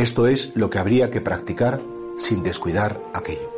Esto es lo que habría que practicar sin descuidar aquello.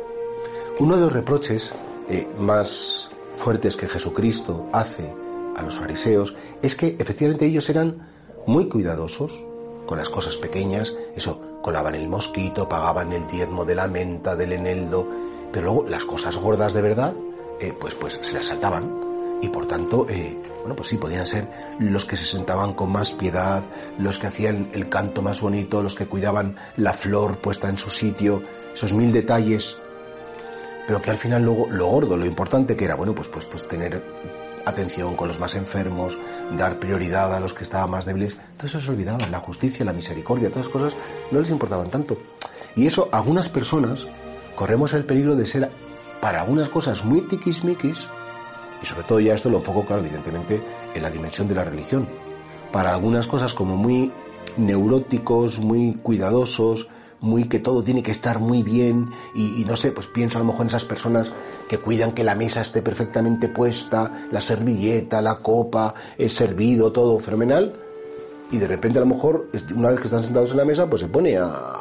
Uno de los reproches eh, más fuertes que Jesucristo hace a los fariseos es que efectivamente ellos eran muy cuidadosos con las cosas pequeñas, eso, colaban el mosquito, pagaban el diezmo de la menta, del eneldo, pero luego las cosas gordas de verdad, eh, pues, pues se las saltaban y por tanto, eh, bueno, pues sí, podían ser los que se sentaban con más piedad, los que hacían el canto más bonito, los que cuidaban la flor puesta en su sitio, esos mil detalles, pero que al final luego lo gordo, lo importante que era, bueno, pues, pues, pues tener atención con los más enfermos, dar prioridad a los que estaban más débiles, todo eso se olvidaba, la justicia, la misericordia, todas cosas no les importaban tanto. Y eso, algunas personas corremos el peligro de ser para algunas cosas muy tiquismiquis, y sobre todo ya esto lo enfoco, claro, evidentemente, en la dimensión de la religión. Para algunas cosas como muy neuróticos, muy cuidadosos, muy que todo tiene que estar muy bien y, no sé, pues pienso a lo mejor en esas personas que cuidan que la mesa esté perfectamente puesta, la servilleta, la copa, el servido, todo fenomenal y de repente a lo mejor una vez que están sentados en la mesa pues se pone a,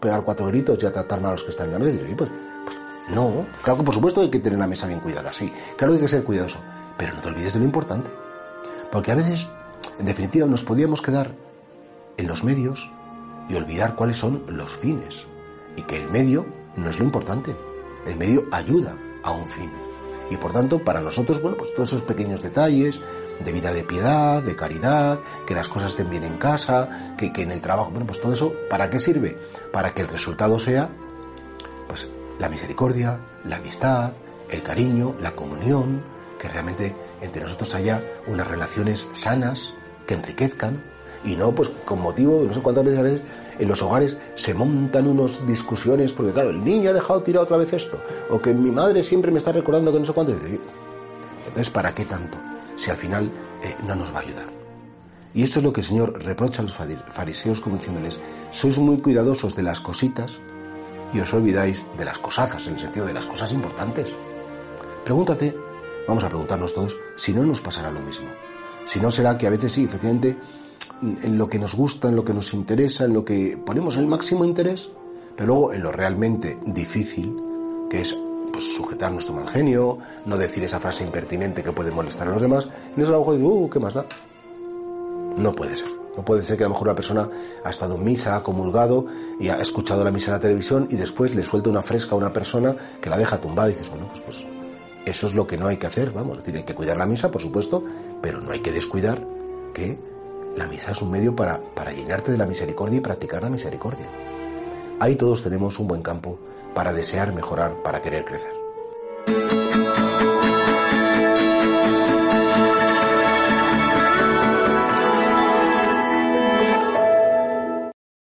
pegar cuatro gritos y a tratar mal a los que están en la mesa y dice, pues no, claro que por supuesto hay que tener la mesa bien cuidada, sí, claro que hay que ser cuidadoso, pero no te olvides de lo importante. Porque a veces, en definitiva, nos podíamos quedar en los medios y olvidar cuáles son los fines. Y que el medio no es lo importante. El medio ayuda a un fin. Y por tanto, para nosotros, bueno, pues todos esos pequeños detalles de vida de piedad, de caridad, que las cosas estén bien en casa, que, que en el trabajo, bueno, pues todo eso, ¿para qué sirve? Para que el resultado sea, pues la misericordia, la amistad, el cariño, la comunión, que realmente entre nosotros haya unas relaciones sanas que enriquezcan y no pues con motivo, no sé cuántas veces a en los hogares se montan unas discusiones porque claro, el niño ha dejado tirado otra vez esto o que mi madre siempre me está recordando que no sé cuánto. Entonces, ¿para qué tanto? Si al final eh, no nos va a ayudar. Y esto es lo que el Señor reprocha a los fariseos como diciéndoles, sois muy cuidadosos de las cositas, y os olvidáis de las cosazas, en el sentido de las cosas importantes. Pregúntate, vamos a preguntarnos todos, si no nos pasará lo mismo. Si no será que a veces sí, efectivamente, en lo que nos gusta, en lo que nos interesa, en lo que ponemos el máximo interés, pero luego en lo realmente difícil, que es pues, sujetar nuestro mal genio, no decir esa frase impertinente que puede molestar a los demás, en eso a lo mejor digo, uh, ¿qué más da? No puede ser. No puede ser que a lo mejor una persona ha estado en misa, ha comulgado y ha escuchado la misa en la televisión y después le suelta una fresca a una persona que la deja tumbada y dices, bueno, pues, pues eso es lo que no hay que hacer, vamos, es decir, hay que cuidar la misa, por supuesto, pero no hay que descuidar que la misa es un medio para, para llenarte de la misericordia y practicar la misericordia. Ahí todos tenemos un buen campo para desear mejorar, para querer crecer.